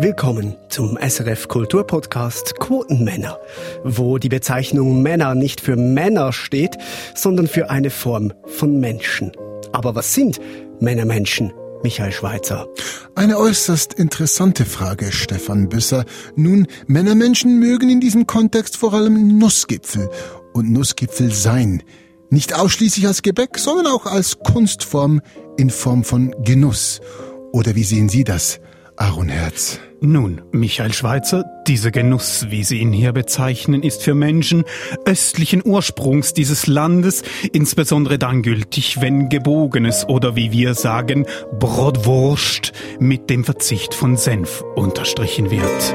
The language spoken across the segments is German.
Willkommen zum SRF Kulturpodcast Quotenmänner, wo die Bezeichnung Männer nicht für Männer steht, sondern für eine Form von Menschen. Aber was sind Männermenschen? Michael Schweitzer. Eine äußerst interessante Frage, Stefan Büsser. Nun, Männermenschen mögen in diesem Kontext vor allem Nussgipfel und Nussgipfel sein. Nicht ausschließlich als Gebäck, sondern auch als Kunstform in Form von Genuss. Oder wie sehen Sie das, Aaron Herz? Nun, Michael Schweitzer, dieser Genuss, wie Sie ihn hier bezeichnen, ist für Menschen östlichen Ursprungs dieses Landes insbesondere dann gültig, wenn gebogenes oder wie wir sagen, Brotwurst mit dem Verzicht von Senf unterstrichen wird.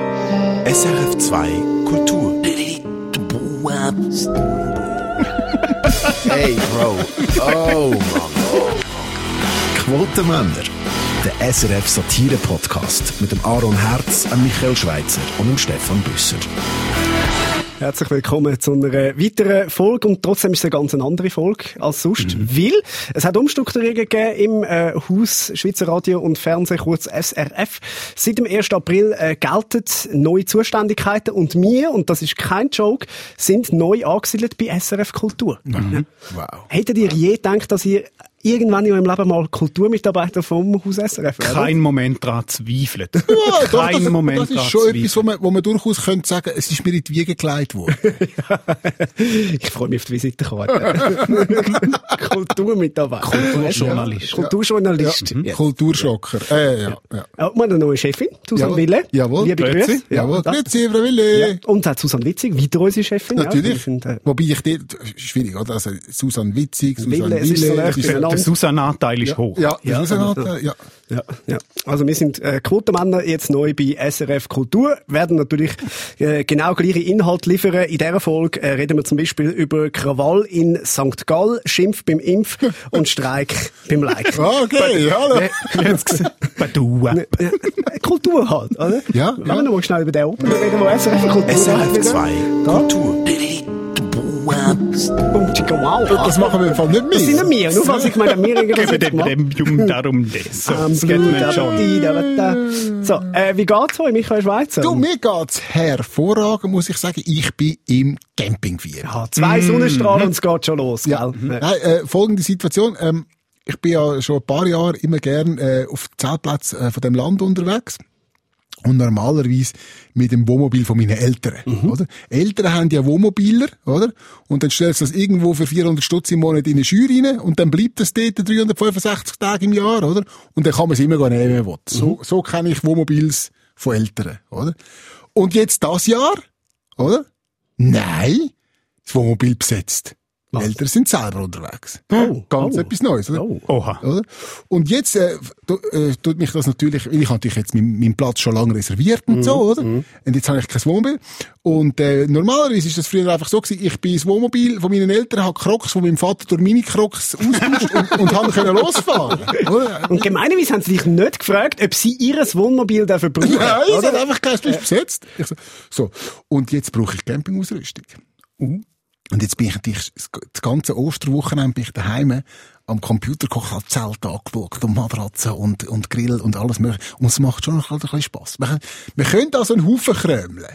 SRF 2 Kultur. Hey, Bro. Oh, Mann. Quotenmänner. Der SRF Satire Podcast mit dem Aaron Herz, dem Michael Schweitzer und dem Stefan Büsser. Herzlich willkommen zu einer weiteren Folge und trotzdem ist es eine ganz andere Folge als sonst, mhm. weil es hat Umstrukturierungen gegeben im äh, Haus Schweizer Radio und Fernsehen, kurz SRF. Seit dem 1. April äh, gelten neue Zuständigkeiten und wir, und das ist kein Joke, sind neu angesiedelt bei SRF Kultur. Mhm. Wow. Hättet ihr je gedacht, dass ihr irgendwann in meinem Leben mal Kulturmitarbeiter vom Haus SRF werden? Kein Moment daran zweifelt. Ja, doch, Kein das, Moment Das ist schon etwas, wo man, wo man durchaus könnte sagen, es ist mir in die Wiege gelegt worden. ich freue mich auf die Visitenkarte. Kulturmitarbeiter. Kulturjournalist. Ja. Kulturjournalist. Ja. Ja. Kulturschocker. Äh, ja, ja. ja. Und eine neue Chefin, Susanne Jawohl. Wille. Jawohl. Liebe Grüße. Jawohl. Grüezi, Frau Wille. Ja. Und auch Susanne Witzig, weiter unsere Chefin. Natürlich. Find, äh, Wobei ich die, schwierig, oder? Also, Susanne Witzig, Susanne Wille. Wille. Wille. Der Susanne-Anteil ist hoch. Ja, der ja. Susanne-Anteil, ja. Ja, ja. Also wir sind äh, Quotenmänner jetzt neu bei SRF Kultur, werden natürlich äh, genau gleiche Inhalte liefern. In dieser Folge äh, reden wir zum Beispiel über Krawall in St. Gall, Schimpf beim Impf und Streik beim Like. Okay, hallo. Bei du. Kultur halt, oder? Ja. Lass ja. mal schnell über den Open reden, wo SRF Kultur SRF 2 Kultur. Das machen wir im Fall nicht mehr. Das sind nicht wir, nur falls ich meine, wir dem Premium darum das. So, das geht nicht schon. So, äh, wie geht's euch, Michael Schweizer? Du, mir geht's hervorragend, muss ich sagen. Ich bin im Campingfieber. Ja, zwei mm. Sonnenstrahlen und es geht schon los, ja. gell? Nein, äh, folgende Situation. Ähm, ich bin ja schon ein paar Jahre immer gern äh, auf Zeltplätzen äh, von dem Land unterwegs. Und normalerweise mit dem Wohnmobil von meinen Eltern, mhm. oder? Eltern haben ja Wohnmobiler, oder? Und dann stellst du das irgendwo für 400 Stutz im Monat in eine Schür rein und dann bleibt das dort 365 Tage im Jahr, oder? Und dann kann man es immer nehmen, wie man will. Mhm. So, so kenne ich Wohnmobils von Eltern, oder? Und jetzt das Jahr, oder? Nein, das Wohnmobil besetzt. Was? Eltern sind selber unterwegs. Oh, Ganz oh. etwas Neues, oder? Oh. Oha. Oder? Und jetzt äh, äh, tut mich das natürlich, ich habe natürlich jetzt meinen, meinen Platz schon lange reserviert und mm, so, oder? Mm. Und jetzt habe ich kein Wohnmobil. Und äh, normalerweise ist das früher einfach so gewesen, ich bin ins Wohnmobil von meinen Eltern, habe Crocs von meinem Vater durch meine Crocs austauscht und, und habe können losfahren. Oder? Und gemeinerweise haben sie dich nicht gefragt, ob sie ihr Wohnmobil dafür brauchen. Nein, es hat einfach kein Schluss besetzt. Ich so, so, und jetzt brauche ich Campingausrüstung. Uh. Und jetzt bin ich natürlich, das ganze Osterwochenende bin ich daheim am Computer gekocht, habe Zelt angeschaut und Matratzen und, und Grill und alles mögliche. Und es macht schon noch ein bisschen Spass. Wir, wir können also einen Haufen krömeln.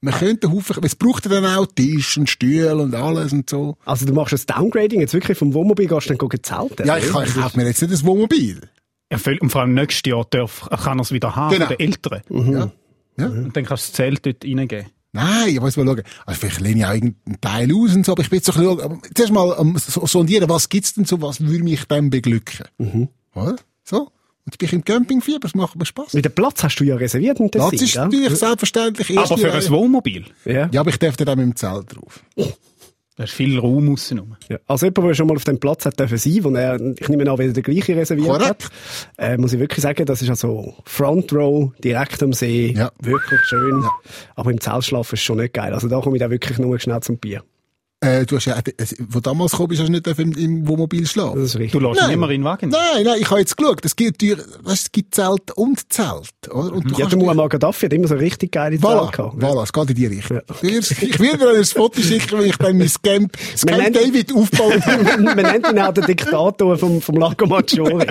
Wir könnten einen Haufen, es braucht dann auch Tisch und Stühle und alles und so. Also du machst ein Downgrading jetzt wirklich vom Wohnmobil, gehst dann gehen zelten? Ja, ich, kann, ich kaufe mir jetzt nicht ein Wohnmobil. Ja, und vor allem nächstes Jahr darf, kann er es wieder haben, genau. von den Eltern. Mhm. Ja. ja. Und dann kannst du das Zelt dort reingeben. Nein, ich muss mal schauen. Also vielleicht lehne ich auch irgendeinen Teil aus und so, aber ich bin jetzt so ein bisschen, zuerst mal um, so, sondieren, was gibt's denn so, was würde mich dann beglücken? Mhm. Oder? So. Und ich bin im Campingfieber, es macht mir Spass. Mit dem Platz hast du ja reserviert im Platz ist ja? natürlich selbstverständlich. Aber für ein Wohnmobil? Ja. Ja, aber ich darf dann mit dem Zelt drauf. Da ist viel Raum aussen Ja. Also jemand, der schon mal auf dem Platz hat dürfen sein, wo er, ich nehme an, wieder der gleiche reserviert Korrekt. hat, äh, muss ich wirklich sagen, das ist also Front Row, direkt am See, Ja. wirklich schön. Ja. Aber im Zelt schlafen ist schon nicht geil. Also da komme ich dann wirklich nur schnell zum Bier. Äh, du hast ja, äh, wo damals gekommen bist, hast du nicht im, im Wohnmobil schlafen. Das ist richtig. Du lässt ihn immer in den Wagen. Nein, nein, ich habe jetzt geschaut. Es gibt, weißt, es gibt Zelt und Zelt, oder? Und du Ja, der kannst Muammar Gaddafi hat immer so richtig geile Voilà, Zelt gehabt. voilà, es geht in die Richtung. Ich, ich will dir ein Foto schicken, wenn ich dann mein Camp, das Camp nennen- David aufbauen Man nennt ihn auch den Diktator vom, vom Lago Maggiore.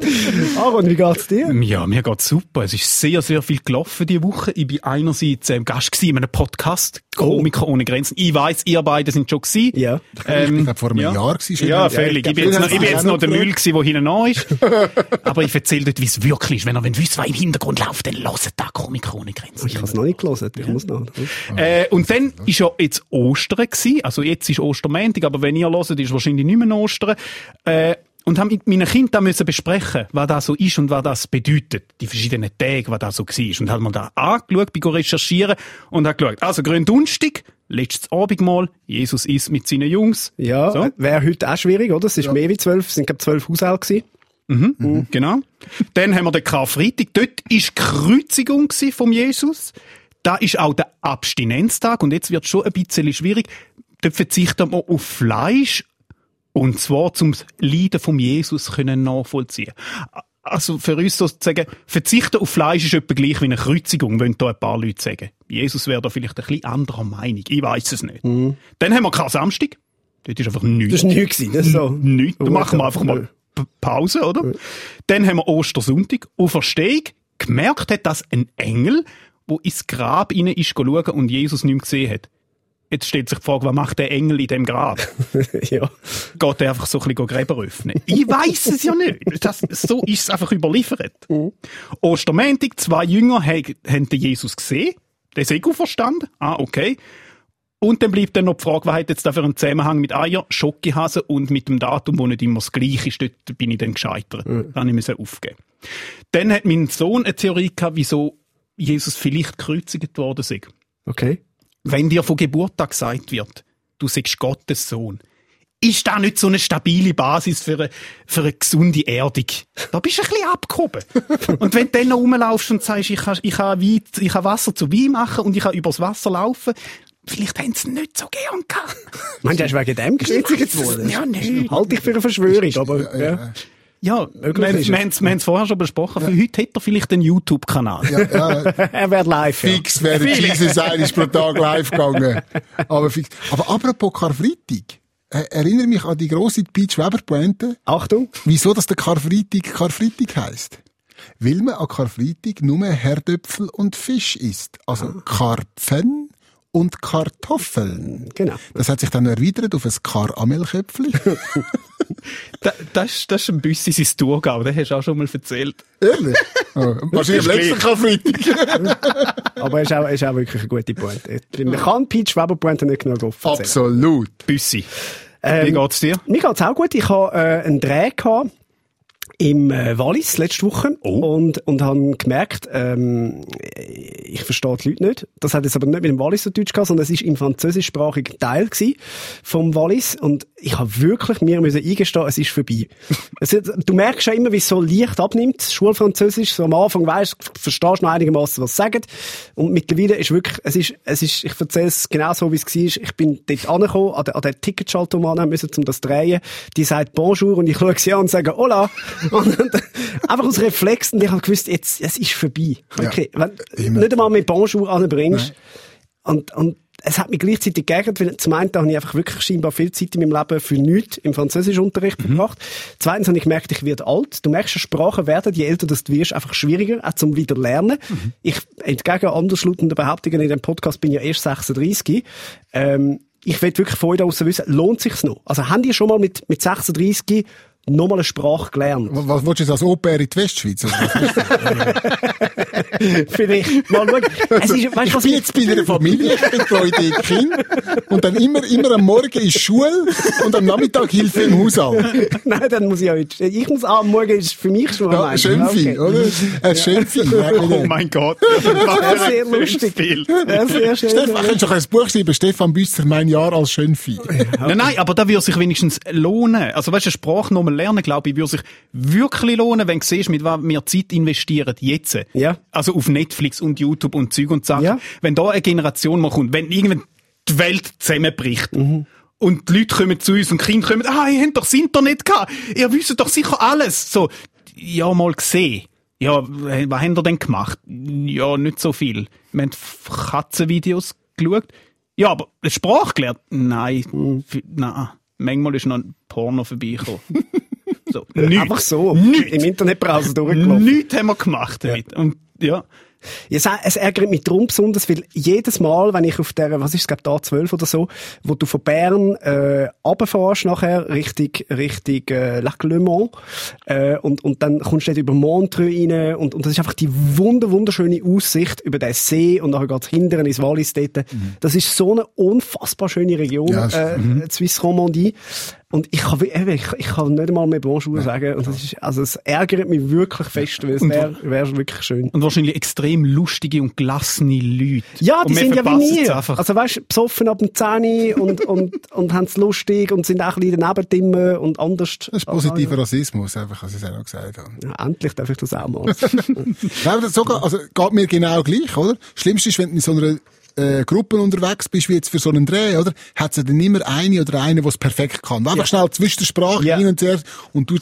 Aaron, wie geht's dir? Ja, mir geht's super. Es ist sehr, sehr viel gelaufen diese Woche. Ich bin einerseits ähm, Gast gewesen in einem Podcast, Komiker ohne Grenzen. Ich weiss, ihr beide sind schon gewesen. Ja. ich glaube, vor einem ja. Jahr gewesen. schon. Ja, völlig. Ja, ich bin jetzt noch, ich bin jetzt noch noch der. Müll gewesen, der hinten an ist. Aber ich erzähle dort, wie es wirklich ist. Wenn ihr wollt wissen, was im Hintergrund läuft, dann hört da Komiker ohne Grenzen. Ich habe es noch nicht gelesen. Ich muss noch. Äh, und dann ist ja jetzt Ostern gewesen. Also jetzt ist Ostermäntig, aber wenn ihr hört, ist wahrscheinlich nicht mehr Ostern. Äh, und haben mit meinen Kindern da müssen besprechen, was das so ist und was das bedeutet. Die verschiedenen Tage, was das so war. Und haben wir da angeschaut, bin go recherchieren und hat geschaut. Also Gründonstig, letztes Abendmahl, Jesus ist mit seinen Jungs. Ja, So. wäre heute auch schwierig, oder? Es ist mehr wie zwölf, es sind glaube zwölf Haushalte gewesen. Mhm. Genau. Dann haben wir den Karfreitag. Dort ist die Kreuzigung gsi vom Jesus. Da ist auch der Abstinenztag. Und jetzt wird schon ein bisschen schwierig. Dort verzichten wir auf Fleisch. Und zwar zum Leiden vom Jesus können nachvollziehen. Also für uns sozusagen, verzichten auf Fleisch ist etwa gleich wie eine Kreuzigung, wollen da ein paar Leute sagen. Jesus wäre da vielleicht ein bisschen anderer Meinung. Ich weiß es nicht. Dann haben wir keinen Samstag. Dort ist einfach nichts. Das war nichts. Das ist so. Nichts. Da machen wir einfach mal Pause, oder? Dann haben wir Ostersonntag. Auferstehung. Gemerkt hat, dass ein Engel, wo ins Grab rein ist, schauen und Jesus nicht mehr gesehen hat. Jetzt stellt sich die Frage, was macht der Engel in dem Grab? ja. Geht er einfach so ein bisschen Gräber öffnen? Ich weiß es ja nicht. Das, so ist es einfach überliefert. Ostermäntig, zwei Jünger haben, den Jesus gesehen. Der ist eh verstanden. Ah, okay. Und dann bleibt dann noch die Frage, was hat jetzt da für einen Zusammenhang mit Eier, Schokihasen und mit dem Datum, wo nicht immer das gleiche ist. Dort bin ich dann gescheitert. Da habe ich aufgeben. Dann hat mein Sohn eine Theorie gehabt, wieso Jesus vielleicht gekreuzigt worden ist. Okay. Wenn dir von Geburt an gesagt wird, du sagst Gottes Sohn, ist das nicht so eine stabile Basis für eine, für eine gesunde Erdung? Da bist du ein bisschen abgehoben. und wenn du dann noch rumlaufst und sagst, ich kann, ich kann, Wein, ich kann Wasser zu Wein machen und ich kann übers Wasser laufen, vielleicht haben sie es nicht so gern gehabt. Meinst du, ist wegen dem gekreuzigt worden? Ja, nicht. Halte ich für eine Verschwörung, aber, ja. Ja, wir, Möglich wir, haben es- wir haben es vorher schon besprochen. Für heute hätte er vielleicht einen YouTube-Kanal. Ja, ja, er wird live. Ja. fix wäre Jesus eines pro Tag live gegangen. Aber fix. Aber apropos Karfreitag. Äh, erinnere mich an die grosse Peach Weber Pointe. Achtung. Wieso das der Karfreitag Karfreitag heisst? Weil man an Karfreitag nur Herdöpfel und Fisch isst. Also Karpfen und Kartoffeln. Genau. Das hat sich dann erweitert auf ein Karamelköpfli. Da, das, ist- das ist ein Büssi sein Thurgau, den hast du auch schon mal erzählt. Ehrlich? Oh, wahrscheinlich letzten Karfreitag. Aber er ist auch, ist auch wirklich eine gute Pointe. Man kann Peach Weber Pointe nicht genug aufzählen. Absolut. Büssi. Ähm, Wie geht's dir? Mir geht's auch gut. Ich habe äh, einen Dreh gehabt im äh, Wallis letzte Woche und und habe gemerkt, ähm, ich verstehe die Leute nicht. Das hat jetzt aber nicht mit dem Walliser Deutsch gehabt, sondern es ist im französischsprachigen Teil vom Wallis und ich habe wirklich mir müssen eingestehen, es ist vorbei. es, du merkst ja immer, wie es so leicht abnimmt, Schulfranzösisch. So am Anfang weißt, verstehst du noch einigermaßen, was sie sagen und mittlerweile ist wirklich, es ist, es ist, ich erzähle es genau so, wie es war. Ich bin dort angekommen, an der, an der Ticketschaltomat müssen, um das zu drehen. Die sagt Bonjour und ich schaue sie an und sage Hola. Und, und, einfach aus Reflex und ich habe gewusst, jetzt, es ist vorbei. Okay, wenn immer. nicht einmal mit Bonjour anbringst. Und, und es hat mich gleichzeitig geärgert, weil zum einen habe ich einfach wirklich scheinbar viel Zeit in meinem Leben für nichts im Französischunterricht verbracht. Zweitens habe ich gemerkt, ich werde alt. Du merkst, Sprachen werden, je älter du wirst, einfach schwieriger, auch zum wieder lernen. Ich, entgegen anderslautenden Behauptungen in dem Podcast, bin ja erst 36. Ähm, ich will wirklich von euch wissen, lohnt sich's noch? Also, habt ihr schon mal mit, mit 36 nochmal eine Sprache gelernt? Was, was willst du jetzt als Au-pair in die Westschweiz? Also? Vielleicht. Mal schauen. Es ist, weißt, ich was bin jetzt bei einer Familie, ich betreue dort Kinder und dann immer, immer am Morgen ist Schule und am Nachmittag Hilfe im Haushalt. Nein, dann muss ich auch nicht. Ich muss am Morgen ist für mich schon Ja, am Schönvieh, Okay. oder? Ein Schönvieh. Oh mein Gott. Ja, sehr lustig. Viel. Ja, sehr schön. Stefan, könntest du doch ein Buch schreiben, Stefan Büsser, mein Jahr als Schönvieh. Nein, nein, aber da würde sich wenigstens lohnen. Also weißt du, eine Sprache nochmal lernen, glaube ich, würde sich wirklich lohnen, wenn du siehst, mit was wir Zeit investieren, jetzt. Ja. Also auf Netflix und YouTube und Zeug und Sachen. Ja. Wenn da eine Generation mal kommt, wenn irgendwann die Welt zusammenbricht. Mhm. Und die Leute kommen zu uns und die Kinder kommen, ah, ihr habt doch das Internet gehabt. Ihr wisst doch sicher alles. So, ja, mal gesehen. Ja, was habt ihr denn gemacht? Ja, nicht so viel. Wir haben Katzenvideos geschaut. Ja, aber eine Sprache gelernt? Nein. F- Nein. Manchmal ist noch ein Porno vorbeigekommen. So, nichts. Einfach so. Nichts. Im Internetbrowser durchgelaufen. Nichts haben wir gemacht damit. Und, ja. Ja, es- es ärgert mich darum besonders, weil jedes Mal, wenn ich auf der, was ist es, glaub, da 12 oder so, wo du von Bern, äh, runterfährst nachher, Richtung, Richtung, äh, Lac Le Mans, äh, und, und dann kommst du dort über Montreux rein, und, und das ist einfach die wunder, wunderschöne Aussicht über den See, und nachher geht's hinteren ins Wallis dort. Das ist so eine unfassbar schöne Region, Ja, äh, Suisse Romandie. Und ich kann, ich, ich kann nicht einmal mehr Bonjour sagen. Und das ist, also, es ärgert mich wirklich fest, weil es wäre wär wirklich schön. Und wahrscheinlich extrem lustige und gelassene Leute. Ja, die sind ja wie. Einfach. Also weißt, besoffen ab dem 10 und, und, und haben es lustig und sind auch ein bisschen daneben dimmen und anders. Das ist positiver Rassismus, einfach, als ich es auch noch gesagt habe. Ja, endlich darf ich das auch mal. Nein, aber das sogar, also, geht mir genau gleich, oder? Schlimmste ist, wenn du in so einer, äh, Gruppe unterwegs bist, wie jetzt für so einen Dreh, oder? Hat es dann immer eine oder eine, der es perfekt kann. Einfach schnell zwischen der Sprache Ja. hin und her, und du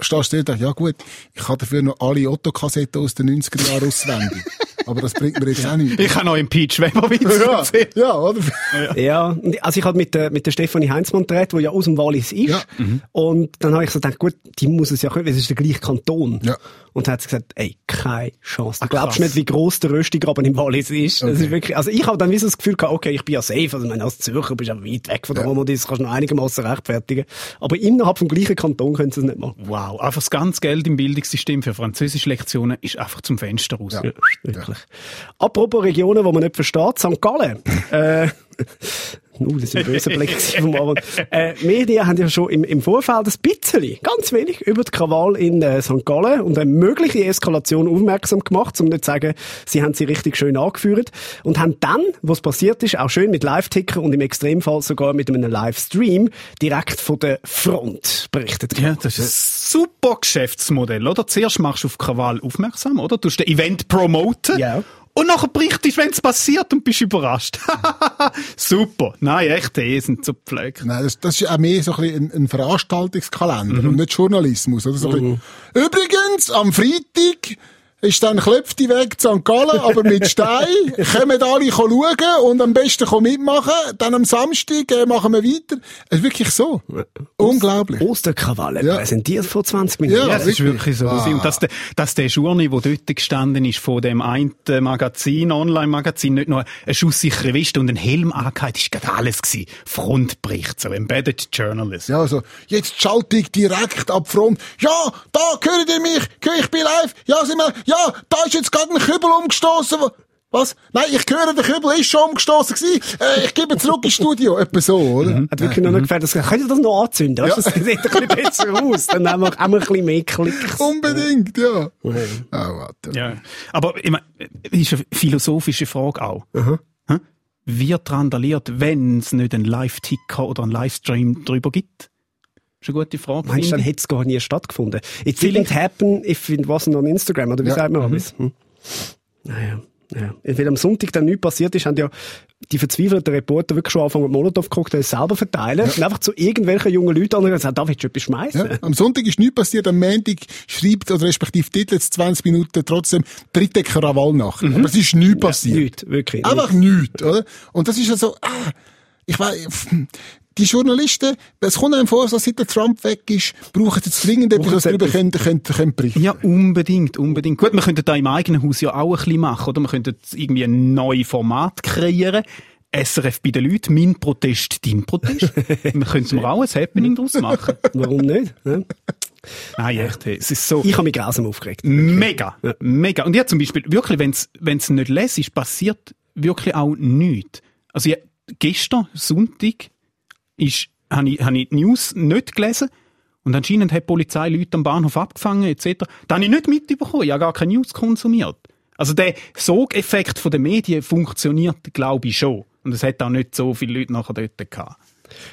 stehst da und denkst, ja gut, ich habe dafür noch alle Otto-Kassetten aus den 90er Jahren auswendig. aber das bringt mir jetzt auch nichts. Ich habe noch einen Peach Weber-Witz ja, ja, oder? ja, also ich habe mit der, mit der Stefanie Heinzmann gedreht, die ja aus dem Wallis ist. Ja. Und dann habe ich so gedacht, gut, die muss es ja können, weil es ist der gleiche Kanton. Ja. Und dann hat sie gesagt, ey, keine Chance. Du Ah, glaubst krass. nicht, wie gross der Röstigraben im Wallis ist. Das ist wirklich, also ich habe dann wie so das Gefühl gehabt, okay, ich bin ja safe. Also, ich meine, als Zürcher bist du ja weit weg von der Romandie, das kannst du noch einigermaßen rechtfertigen. Aber innerhalb vom gleichen Kanton können sie es nicht machen. Wow, einfach das ganze Geld im Bildungssystem für Französisch-Lektionen ist einfach zum Fenster raus. Ja, wirklich. Apropos Regionen, die man nicht versteht, St. Gallen. äh, uh, das ist ein böser Blick vom Aaron. Äh, Medien haben ja schon im, im Vorfeld ein bisschen, ganz wenig, über die Krawall in äh, St. Gallen und eine mögliche Eskalation aufmerksam gemacht, um nicht zu sagen, sie haben sie richtig schön angeführt und haben dann, was passiert ist, auch schön mit Live-Ticker und im Extremfall sogar mit einem Livestream direkt von der Front berichtet. Ja, das ist ein super Geschäftsmodell, oder? Zuerst machst du auf Krawall aufmerksam, oder? Du hast den Event promoten. Ja. Und nachher berichtest, wenn es passiert und bist überrascht. super. Nein, echt, die sind zu pflegt. Nein, das, das ist auch mehr so ein, ein, Veranstaltungskalender und nicht Journalismus. Oder? So bisschen, Übrigens, am Freitag ist dann Klöpfti weg zu St. Gallen, aber mit Stein. Kommen alle schauen und am besten mitmachen. Dann am Samstag äh, machen wir weiter. Es ist wirklich so. Unglaublich. Osterkrawalle Ja. präsentiert vor 20 Minuten. Ja, Ja, es ist wirklich. so. Ah. Und dass der, dass der Journey, der dort gestanden ist, von dem einen Magazin, Online-Magazin, nicht nur eine schusssichere Weste und ein Helm angehört, ist gerade alles gewesen. Frontbericht, so Embedded Journalism. Ja, also, jetzt schalte ich direkt ab Front. Ja, da, hört ihr mich? Ich bin live. Ja, sind wir, ja, da ist jetzt gerade ein Kübel umgestoßen. Was? Nein, ich höre, der Kübel ist schon umgestoßen gewesen. Äh, ich gebe zurück ins Studio. Etwa so, oder? Hat wirklich noch gefällt, dass könnt ihr das noch anzünden? Weißt, du, Das sieht ein bisschen besser aus. Dann haben wir, wir ein bisschen mehr Klicks. Unbedingt, ja. Ah, warte. Ja. Aber, ich meine, ist eine philosophische Frage auch. Hä? Wird randaliert, wenn es nicht einen Live-Ticker oder einen Livestream drüber gibt? Das ist eine gute Frage. Meinst du, dann hätte es gar nie stattgefunden? It didn't happen if it wasn't on Instagram, oder wie Ja. sagt man alles? Hm. Naja. Ja. Weil am Sonntag dann nichts passiert ist, haben ja die verzweifelten Reporter wirklich schon angefangen, Molotow-Cocktails selber verteilen und einfach zu irgendwelchen jungen Leuten und gesagt, da willst du etwas schmeißen. Ja, am Sonntag ist nichts passiert, am Montag schreibt, oder respektive titelt es 20 Minuten trotzdem dritte Krawall nach. Aber es ist nichts passiert. Nichts, wirklich. Einfach nichts, oder? Und das ist ja so, ah, ich weiß, die Journalisten, es kommt einem vor, so seit der Trump weg ist, brauchen jetzt dringend etwas, was darüber können, können, können berichten. Ja, unbedingt, unbedingt. Gut, wir könnten da im eigenen Haus ja auch ein bisschen machen, oder? Wir könnten irgendwie ein neues Format kreieren. SRF bei den Leuten, mein Protest, dein Protest. wir könnten auch ein Happening daraus machen. Warum nicht? Ja. Nein, echt, hey, es ist so Ich habe mich grausam aufgeregt. mega, mega. Und ja, zum Beispiel, wirklich, wenn's, wenn's nicht lesest, passiert wirklich auch nichts. Also, ja, gestern, Sonntag, ist, habe ich, hab ich die News nicht gelesen. Und anscheinend hat die Polizei Leute am Bahnhof abgefangen, etc. Da habe ich nicht mitbekommen. Ich habe gar keine News konsumiert. Also der Sogeffekt den Medien funktioniert, glaube ich, schon. Und es hat auch nicht so viele Leute nachher dort gehabt.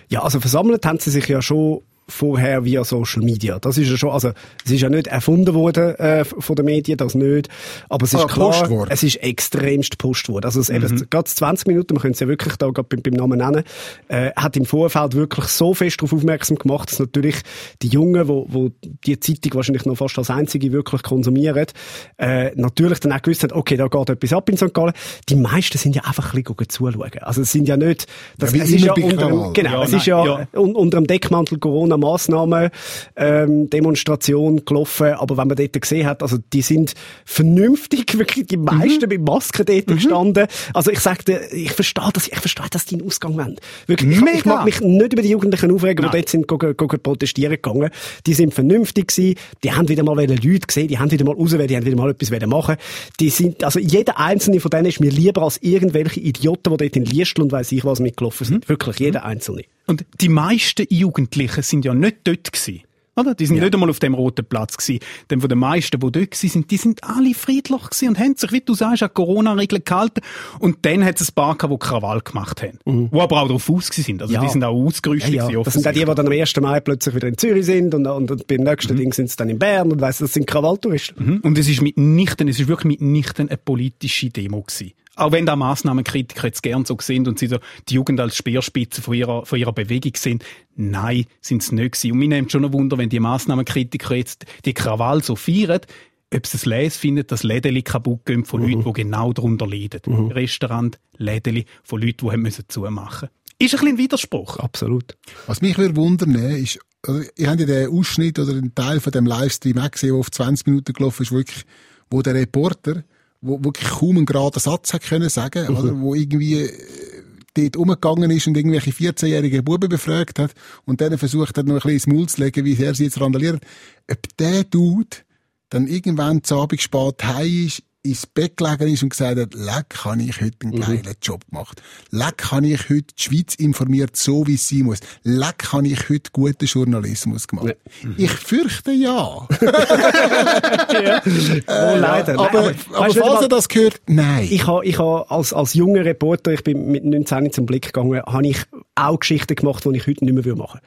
Ja, also versammelt haben sie sich ja schon vorher via Social Media. Das ist ja schon, also es ist ja nicht erfunden worden äh, von den Medien, das nicht. Aber es ist Ah, klar, worden. es ist extremst gepusht worden. Also es, eben, gerade 20 Minuten, man könnte es ja wirklich da gerade beim, beim Namen nennen, äh, hat im Vorfeld wirklich so fest darauf aufmerksam gemacht, dass natürlich die Jungen, wo, wo die Zeitung wahrscheinlich noch fast als einzige wirklich konsumieren, äh, natürlich dann auch gewusst haben, okay, da geht etwas ab in St. Gallen. Die meisten sind ja einfach ein bisschen zuschauen. Also es sind ja nicht, das, Ja, es ist ja unter, genau, Ja, es nein, ist ja, ja. un, unter dem Deckmantel Corona einer Massnahme ähm, Demonstration gelaufen, aber wenn man dort gesehen hat, also die sind vernünftig, wirklich die meisten Mhm. mit Masken dort gestanden. Also ich sagte, ich verstehe das, ich verstehe, dass die einen Ausgang wollen. Wirklich, ich, ich mag mich nicht über die Jugendlichen aufregen, die Nein. dort sind gegen, gegen protestieren gegangen. Die sind vernünftig gewesen, die haben wieder mal Leute gesehen, die haben wieder mal rausgewählt, die haben wieder mal etwas wollen machen. Die sind, also jeder einzelne von denen ist mir lieber als irgendwelche Idioten, die dort in Liestl und weiss ich was mitgelaufen sind. Mhm. Wirklich, jeder einzelne. Und die meisten Jugendlichen sind ja nicht dort gewesen. Oder? Die sind nicht einmal auf dem roten Platz gewesen. Denn von den meisten, die dort sind, die sind alle friedlich gewesen und haben sich, wie du sagst, an Corona-Regeln gehalten. Und dann hat es ein paar gehabt, die Krawall gemacht haben. Die aber auch darauf aus sind. Also Mhm. Ja. die sind auch ausgerüstet Ja, ja. Das sind auch die, die dann am 1. Mai plötzlich wieder in Zürich sind und, und, und beim nächsten Mhm. Ding sind sie dann in Bern und weiss, das sind Krawalltouristen. Mhm. Und es ist mitnichten, es ist wirklich mitnichten eine politische Demo gewesen. Auch wenn da Massnahmenkritiker jetzt gern so sind und sie so die Jugend als Speerspitze von ihrer, von ihrer Bewegung sind. Nein, sind es nicht gewesen. Und mir nimmt schon ein Wunder, wenn die Massnahmenkritiker jetzt die Krawall so feiern, ob sie es les finden, dass Lädeli kaputt gehen von Leuten, die genau darunter leiden. Restaurant, Lädeli von Leuten, die haben müssen zumachen Ist ein bisschen ein Widerspruch. Absolut. Was mich würde wundern, ne, ist, oder, ihr habt ja den Ausschnitt oder einen Teil von dem Livestream auch gesehen, der auf 20 Minuten gelaufen ist, wirklich, wo der Reporter, wo wirklich kaum einen geraden Satz hat können sagen, oder, wo irgendwie, äh, dort umgegangen ist und irgendwelche 14-jährige Buben befragt hat und denen versucht hat, noch ein bisschen ins Maul zu legen, wie sehr sie jetzt randalieren. Ob der Dude dann irgendwann zu Abend spät heim ist, ins Bett gelegen ist und gesagt hat, leck, habe ich heute einen geilen Job gemacht. Leck, habe ich heute die Schweiz informiert, so wie es sein muss. Leck, habe ich heute guten Journalismus gemacht. Ich fürchte ja. oh, leider. Nein, aber, aber, du, falls er mal- das gehört, nein. Ich habe ich ha als, als junger Reporter, ich bin mit 19 zum Blick gegangen, habe ich auch Geschichten gemacht, die ich heute nicht mehr würde machen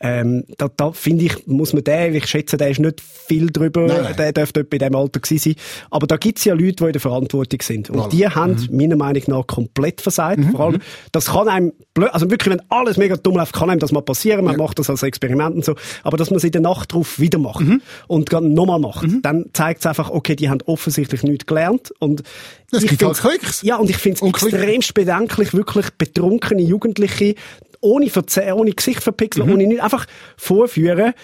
ähm, Da, da finde ich, muss man den, ich schätze, der ist nicht viel drüber, Nein, nein. der dürfte bei dem Alter gewesen sein. Aber da gibt's ja Leute, die in der Verantwortung sind. Und Voilà. die haben meiner Meinung nach komplett versagt. Vor allem, das kann einem, blö- also wirklich, wenn alles mega dumm läuft, kann einem das mal passieren. Man macht das als Experiment und so. Aber dass man es in der Nacht drauf wieder macht und dann nochmal macht, dann zeigt es einfach, okay, die haben offensichtlich nichts gelernt. Und Es ich gibt halt Klicks. Ja, und ich finde es extremst bedenklich, wirklich betrunkene Jugendliche, ohne, Verze ohne Gesicht verpixeln, Mhm. ohne nicht einfach vorführen,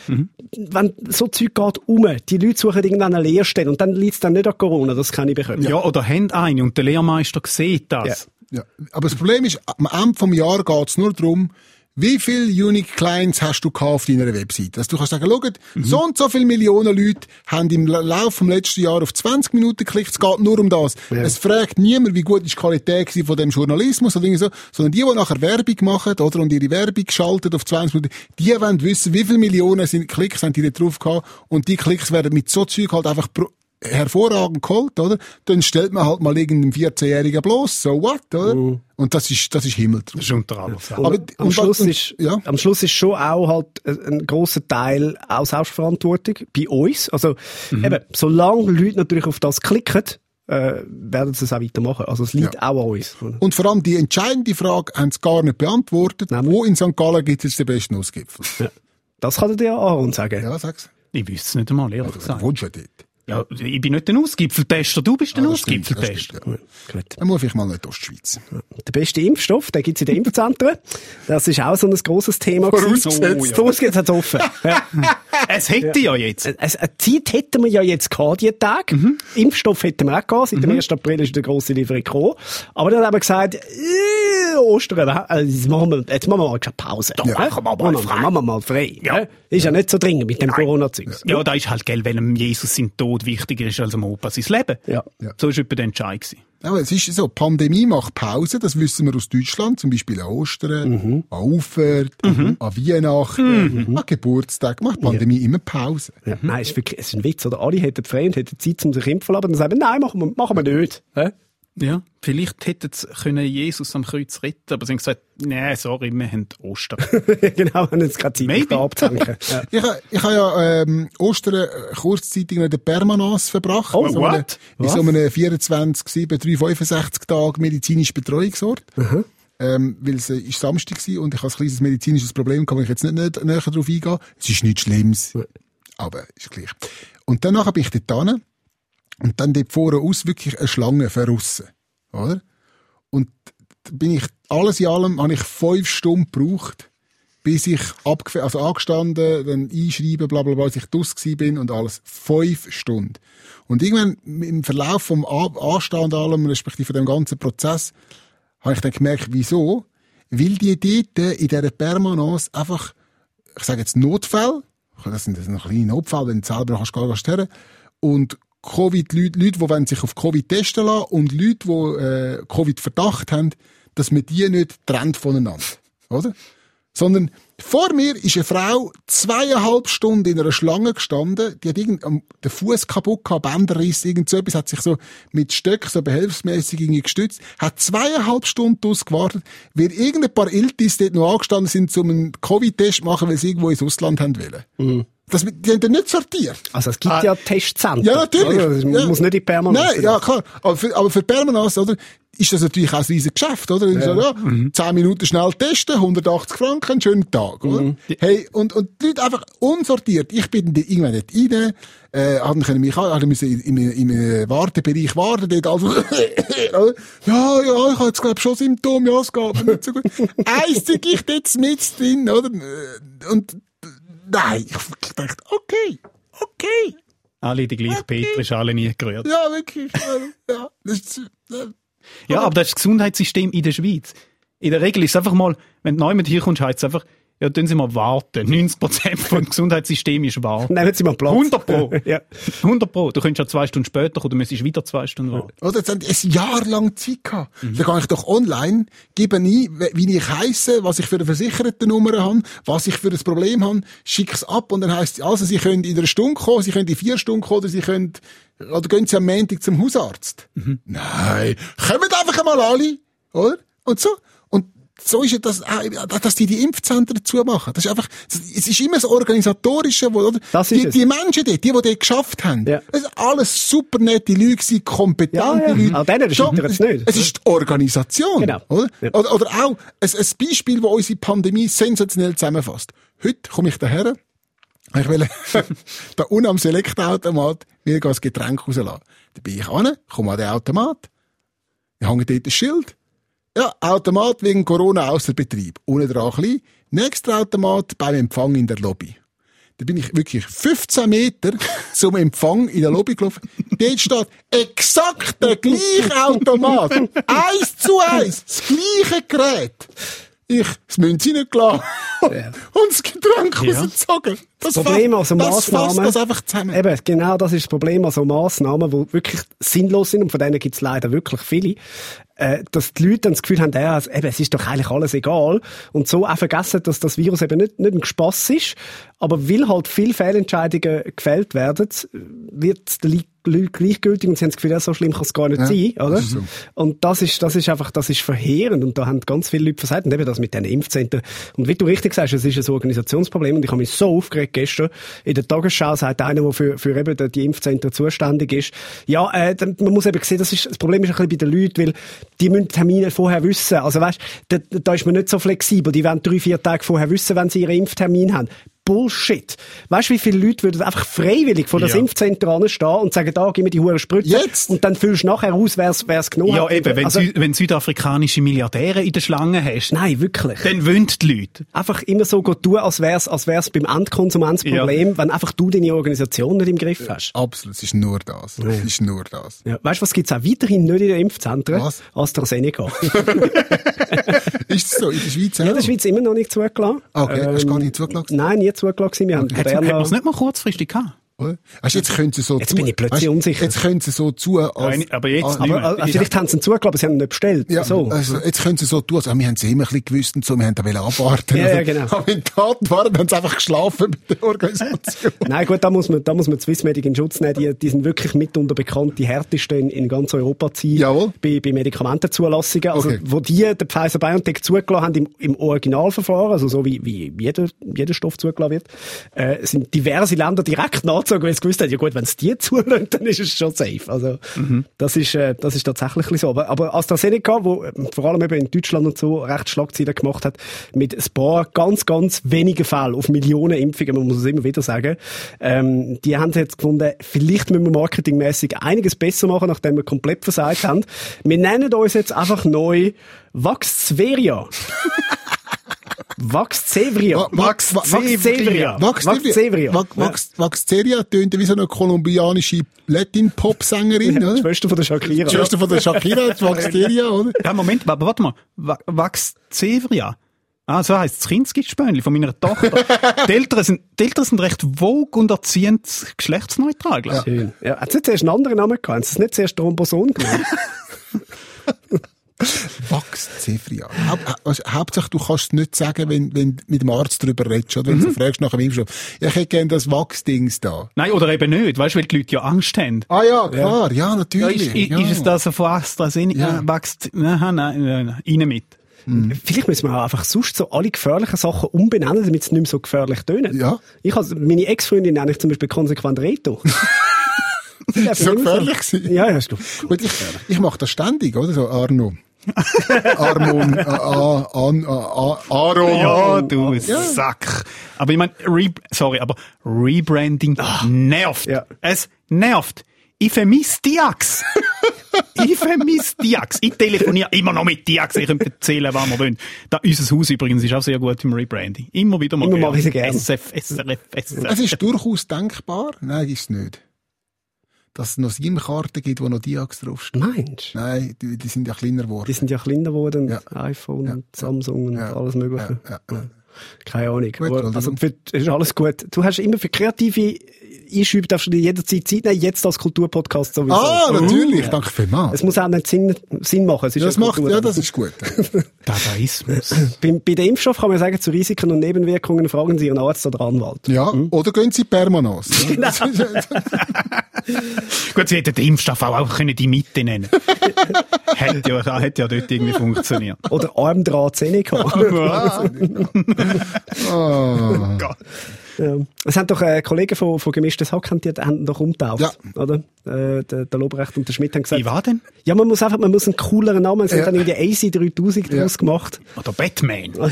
wenn so Zeug geht um. Die Leute suchen irgendeine Lehrstelle und dann liegt es dann nicht an Corona, das kann ich bekommen. Ja, oder haben eine und der Lehrmeister sieht das. Ja. Ja. Aber das Problem ist, am Ende vom Jahr geht es nur darum, wie viele Unique Clients hast du gehabt auf deiner Website? Dass du kannst sagen, schaut, so und so viele Millionen Leute haben im La- Lauf vom letzten Jahr auf 20 Minuten geklickt. Es geht nur um das. Es fragt niemand, wie gut ist die Qualität von dem Journalismus oder irgendwie so, sondern die, die nachher Werbung machen, oder, und ihre Werbung geschaltet auf 20 Minuten, die wollen wissen, wie viele Millionen sind Klicks haben die da drauf gehabt, und die Klicks werden mit so Zeug halt einfach pro hervorragend geholt, oder? Dann stellt man halt mal irgendeinen 14-Jährigen bloß, so what, oder? Und das ist, das ist Himmel drauf. Das ist unter Sau. Und Aber- am, und- Schluss und- ist, ja. am Schluss ist schon auch halt ein, ein grosser Teil auch Selbstverantwortung bei uns. Also eben, solange Leute natürlich auf das klicken, äh, werden sie es auch weitermachen. Also es liegt Ja. auch an uns. Und vor allem die entscheidende Frage haben sie gar nicht beantwortet. Wo in St. Gallen gibt es jetzt den besten Nussgipfel? Das kann dir ja Aaron sagen. Ja, sag's. Ich wüsste es nicht einmal, ehrlich Du gesagt. wohnst ja dort. Ja, ich bin nicht der Ausgipfeltester, du bist der Ja, das Ausgipfeltester. Gut. Dann muss ich mal nicht Ostschweiz. Der beste Impfstoff, den gibt's in den Impfzentren. Das ist auch so ein grosses Thema. gewesen. Vorausgesetzt. Vorausgesetzt hat's offen. Ja. Es hätte ja jetzt. Also, eine Zeit hätten wir ja jetzt gehabt, die Tag. Impfstoff hätten wir auch gehabt. Seit dem 1. April ist die grosse Lieferung gekommen. Aber dann haben wir gesagt, äh, Ostern, äh, jetzt machen wir, jetzt machen wir mal keine Pause. Ja. machen, wir mal frei. machen wir mal frei. Ja. Ja. Ist ja nicht so dringend mit dem Corona-Zeugs. Ja, da ist halt, gell, dem Jesus sein Tod wichtiger ist als dem Opa sein Leben. Ja. Ja. So ist etwa der Entscheid gewesen. Aber es ist so, die Pandemie macht Pause, das wissen wir aus Deutschland, zum Beispiel an Ostern, Mhm. an Auffahrt, an Weihnachten, an Geburtstag, macht die Pandemie immer Pause. Ja. Nein, es ist wirklich, es ist ein Witz, oder? Alle hätten frei und hätten Zeit, um sich impfen zu lassen. Dann sagen wir, nein, machen wir, machen wir nicht. Hä? Ja, vielleicht hätten sie können Jesus am Kreuz retten, aber sie haben gesagt, nee, sorry, wir haben Ostern. genau, haben jetzt gerade Zeit, abzuhängen. Ja. Ich, ha- ich habe ja ähm, Ostern äh, kurzzeitig in der Permanence verbracht. Oh, in so what? einem, in so einem 24, 7, 365 Tage medizinische Betreuungsort. Ähm, weil es äh, ist Samstag war und ich habe ein kleines medizinisches Problem, kann ich jetzt nicht, nicht näher darauf eingehen. Es ist nichts Schlimmes, aber ist gleich. Und danach bin ich dort hin und dann dort vorne aus wirklich eine Schlange verrissen, oder? Und bin ich, alles in allem, habe ich fünf Stunden gebraucht, bis ich abgef also angestanden, dann einschreiben, bla bla bla, bis ich draus gewesen bin und alles. Fünf Stunden. Und irgendwann im Verlauf vom A- Anstand allem, respektive dem ganzen Prozess, habe ich dann gemerkt, wieso? Weil die dort in dieser Permanence einfach, ich sage jetzt Notfall, das sind das kleine Notfälle, wenn du selber kannst, gehen kannst, her, und Covid-Leute, Leute, die wollen sich auf Covid testen lassen und Leute, die äh, Covid-Verdacht haben, dass man die nicht trennt voneinander. Oder? Sondern vor mir ist eine Frau zweieinhalb Stunden in einer Schlange gestanden, die hat irgend, den Fuß kaputt gehabt, Bänderriss, irgend so etwas, hat sich so mit Stöcken so behelfsmäßig irgendwie gestützt, hat zweieinhalb Stunden ausgewartet, weil irgendein paar Iltis dort noch angestanden sind, um einen Covid-Test zu machen, weil sie irgendwo ins Ausland haben wollen. Das, die haben den nicht sortiert. Also es gibt Ah. ja Testzentren. Ja, natürlich. Oder? Es Ja. muss nicht in Permanent Nein, ja, klar. Aber für, aber für Permanence, oder, ist das natürlich auch ein riesiges Geschäft, oder? Ja. So, ja, Mhm. 10 Minuten schnell testen, 180 Franken, einen schönen Tag, oder? Mhm. Hey, und, und die Leute einfach unsortiert. Ich bin irgendwann dort rein, äh, haben können mich, haben müssen in, in, in einem Wartebereich warten, dort also, ja, ja, ich habe jetzt, glaub schon Symptome, ja, es geht mir nicht so gut. Einzig ich dort mit drin, oder? Und, nein, ich dachte, okay, okay. Alle die gleiche Petrischale nie gerührt. Ja, wirklich. Ja, das ist, äh, Ja, aber das ist das Gesundheitssystem in der Schweiz. In der Regel ist es einfach mal, wenn du neu mit hier kommst, heißt es einfach, ja, tun Sie mal warten. 90% vom Gesundheitssystem ist wahr. Nehmen Sie mal Platz. 100 Pro. ja. 100 Pro. Du könntest ja zwei Stunden später kommen, du müsstest wieder zwei Stunden warten. Oder jetzt haben die ein Jahr lang Zeit gehabt. Mhm. Da kann ich doch online geben ein, wie ich heisse, was ich für eine versicherte Nummer habe, was ich für ein Problem habe, schicke es ab und dann heisst es, also Sie können in einer Stunde kommen, Sie können in vier Stunden kommen oder Sie können, oder gehen Sie am Montag zum Hausarzt. Mhm. Nein. Kommen einfach einmal alle, oder? Und so. So ist es, dass, auch, dass die die Impfzentren zumachen. Das ist einfach, es ist immer das Organisatorische, wo, oder? Das ist die, es. die Menschen dort, die, die dort geschafft haben. Ja. Das sind alles super nette Leute, gewesen, kompetente Ja, ja. Leute. An denen scheitert es nicht. Es ist die Organisation. Genau. Oder? Ja. Oder, oder auch ein, ein Beispiel, das unsere Pandemie sensationell zusammenfasst. Heute komme ich daher, ich will da unten am Selektoautomat mir ein Getränk rauslassen. Da bin ich an, komme an den Automat, ich hänge dort ein Schild. Ja, Automat wegen Corona außer Betrieb. Dran klein. Nächster Automat beim Empfang in der Lobby. Da bin ich wirklich 15 Meter zum Empfang in der Lobby gelaufen. Dort steht exakt der gleiche Automat. eins zu eins. Das gleiche Gerät. Ich das Münze reingelassen und das Getränk Ja. rausgezogen. Das Problem, also das fasst Massnahmen. das einfach zusammen. Eben, genau das ist das Problem an so Massnahmen, die wirklich sinnlos sind und von denen gibt es leider wirklich viele, äh, dass die Leute dann das Gefühl haben, ja, also, eben, es ist doch eigentlich alles egal und so auch vergessen, dass das Virus eben nicht, nicht ein Spass ist, aber weil halt viele Fehlentscheidungen gefällt werden, wird der Li- Leute gleichgültig und sie haben das Gefühl, ja, so schlimm kann es gar nicht Ja, sein, oder? das ist so. Und das ist, das ist einfach, das ist verheerend und da haben ganz viele Leute versagt und eben das mit diesen Impfzentren. Und wie du richtig sagst, es ist ein Organisationsproblem und ich habe mich so aufgeregt gestern. In der Tagesschau sagt einer, der für, für eben die Impfzentren zuständig ist, ja, äh, man muss eben sehen, das, ist, das Problem ist ein bisschen bei den Leuten, weil die müssen Termine vorher wissen. Also weißt, da, da ist man nicht so flexibel. Die wollen drei, vier Tage vorher wissen, wenn sie ihren Impftermin haben. Bullshit. Weißt du, wie viele Leute würden einfach freiwillig vor das Ja. Impfzentrum anstehen und sagen, da, gib mir die hure Spritze. Jetzt? Und dann fühlst du nachher aus, wer es genommen Ja, hat. eben, wenn, also, Sü wenn südafrikanische Milliardäre in der Schlange hast, Nein, wirklich. dann wollen die Leute. einfach immer so gut tun, als wär's, als wär's beim Endkonsument das Ja. Problem, wenn einfach du deine Organisation nicht im Griff hast. Absolut, es ist nur das. Es ist nur das. Ja. Weißt du, was gibt's auch weiterhin nicht in den Impfzentren? Was? AstraZeneca. Ist es so? In der Schweiz ja, auch? in der Schweiz immer noch nicht zugelassen. Okay, hast du gar nicht zugelassen? Nein, nie zugelassen. Wir haben Hat es nicht mal kurzfristig gehabt? Oder? Weißt, du, jetzt können sie so Jetzt bin ich plötzlich weißt, unsicher. Jetzt können sie so zu, als, Nein, aber jetzt als, nicht aber äh, vielleicht haben sie ihn zugelassen, aber sie haben ihn nicht bestellt. ja, so. also, jetzt können sie so tun, als, ah, wir haben es immer ein bisschen gewusst und so, wir haben da abwarten. Ja, ja, oder? genau. Aber in Tat waren, haben sie einfach geschlafen mit der Organisation. Nein, gut, da muss man, da muss man Swissmedic in Schutz nehmen. Die, die sind wirklich mitunter bekannt, die härtesten in, in ganz Europa ziehen. Jawohl. Bei, bei Medikamentenzulassungen. Also, Okay. wo die den Pfizer BioNTech zugelassen haben im, im Originalverfahren, also so wie, wie jeder, jeder Stoff zugelassen wird, äh, sind diverse Länder direkt nachgezogen, weil sie gewusst haben, ja gut, wenn es die zulassen, dann ist es schon safe. Also, das ist, äh, das ist tatsächlich so. Aber, aber AstraZeneca, wo äh, vor allem eben in Deutschland und so recht Schlagzeilen gemacht hat, mit ein paar ganz, ganz wenigen Fällen auf Millionen Impfungen, man muss es immer wieder sagen, ähm, die haben jetzt gefunden, vielleicht müssen wir marketingmäßig einiges besser machen, nachdem wir komplett versagt haben. Wir nennen uns jetzt einfach neu Vaxzveria. Vaxzevria. Wa- Vax- Vax- Vaxzevria. Vaxzevria. Va- Vax- Vaxzeria tönt wie so eine kolumbianische Latin-Pop-Sängerin, Ja, oder? die Schwester von der Shakira. Die Schwester von der Shakira, die Vaxzeria, oder? Ja, Moment, aber warte mal. Wa- Vaxzevria. Ah, so heisst das Kindesgespönli von meiner Tochter. die, Eltern sind, die Eltern sind recht vogue und erziehen geschlechtsneutral, glaube ich. Schön. Ja, hat es nicht zuerst einen anderen Namen gehabt? Haben sie es nicht zuerst Thromboson genannt? Vaxzevria. Haupt, also, Hauptsache, du kannst es nicht sagen, wenn, wenn du mit dem Arzt darüber redest, oder? Wenn du fragst nach dem Impfstoff. Ja, ich hätte gerne das Wachsdings da. Nein, oder eben nicht, weißt du, weil die Leute ja Angst haben. Ah ja, klar, ja, Ja, natürlich. ist, ist, ja. ist es das von AstraZeneca? Ja. Ja. Wächst, nein, nein, nein, nein, rein mit. Vielleicht müssen wir auch einfach sonst so alle gefährlichen Sachen umbenennen, damit es nicht mehr so gefährlich tönen. Ja. Ich has, meine Ex-Freundin nenne ich zum Beispiel konsequent Reto. so gefährlich gewesen? Ja, ja, ist gut. Gut, ich, ich mache das ständig, oder? So, Arno. Armon, a, a, an, a, a, Aaron. Ja, du Sack. Aber ich meine, sorry, aber Rebranding nervt. Ja. Es nervt. Ich vermisse Diax. ich vermisse Diax. Ich telefoniere immer noch mit Diax. Ich könnte erzählen, was wir wollen. Da, unser Haus übrigens ist auch sehr gut im Rebranding. Immer wieder mal. Immer mache ich sie gern. SF, SRF, Es SRF. ist durchaus denkbar. Nein, ist es nicht. Dass es noch SIM-Karten gibt, wo noch Diax draufsteht. Meinst du? Nein, die, die sind ja kleiner geworden. Die sind ja kleiner geworden, Ja. iPhone, Ja. und Samsung und Ja. alles Mögliche. Ja, ja. Keine Ahnung. Gut, Aber, also- also, für, ist alles gut. Du hast immer für kreative Einschübe, darfst du dir jederzeit Zeit nehmen, jetzt als Kulturpodcast sowieso. Ah, natürlich. Ja. Danke vielmals. Es muss auch nicht Sinn, Sinn machen. Es ist Ja, das macht, ja, das ist gut. Dadaismus. bei, bei dem Impfstoff kann man sagen, zu Risiken und Nebenwirkungen fragen Sie Ihren Arzt oder Anwalt. Ja, oder gehen Sie Permanos. Genau. Gut, sie hätten den Impfstoff auch, auch können die Mitte nennen Hätte ja, hätte ja dort irgendwie funktioniert. Oder Armdraht Seneca. Ah. Gott. ja. Es haben doch äh, Kollegen von, von Gemischtes Hack, haben die haben doch umtauft. Ja. Oder? Äh, der, der Lobrecht und der Schmidt haben gesagt, Wie war denn? ja, man muss einfach, man muss einen cooleren Namen, sie Ja. haben dann irgendwie AC 3000 Ja. draus gemacht. Oder Batman. so,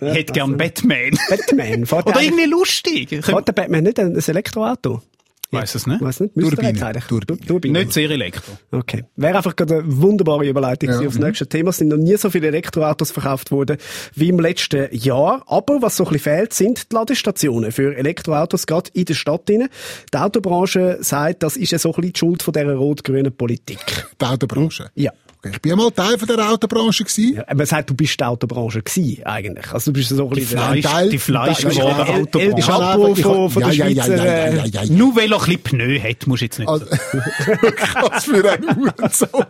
ja, Ich hätte gern Batman. Batman. Fährt Oder der irgendwie lustig. Fährt der Batman nicht ein, ein Elektroauto? Weiss es nicht. Weiss nicht. Turbine. eigentlich. Turbine. Tur- Turbine. Nicht sehr elektro. Okay. Wäre einfach gerade eine wunderbare Überleitung Ja. ja. aufs nächste Thema. Es sind noch nie so viele Elektroautos verkauft worden wie im letzten Jahr. Aber was so ein bisschen fehlt, sind die Ladestationen für Elektroautos, gerade in der Stadt. Rein. Die Autobranche sagt, das ist ja so ein bisschen die Schuld von dieser rot-grünen Politik. Die Autobranche. Ja. Ich bin ja mal Teil von der Autobranche gewesen. Ja, man sagt, du bist die Autobranche gewesen, eigentlich. Also du bist so ein bisschen Fleisch- der die Fleischwaren El- El- Autobranche. El Chapo Ich von, von ja, der ja, ja, Schweizer... ja, ja, äh, ja, ja, ja. Nur weil er ein bisschen Pneu hat, musst du jetzt nicht Also, was für ein Hurensohn.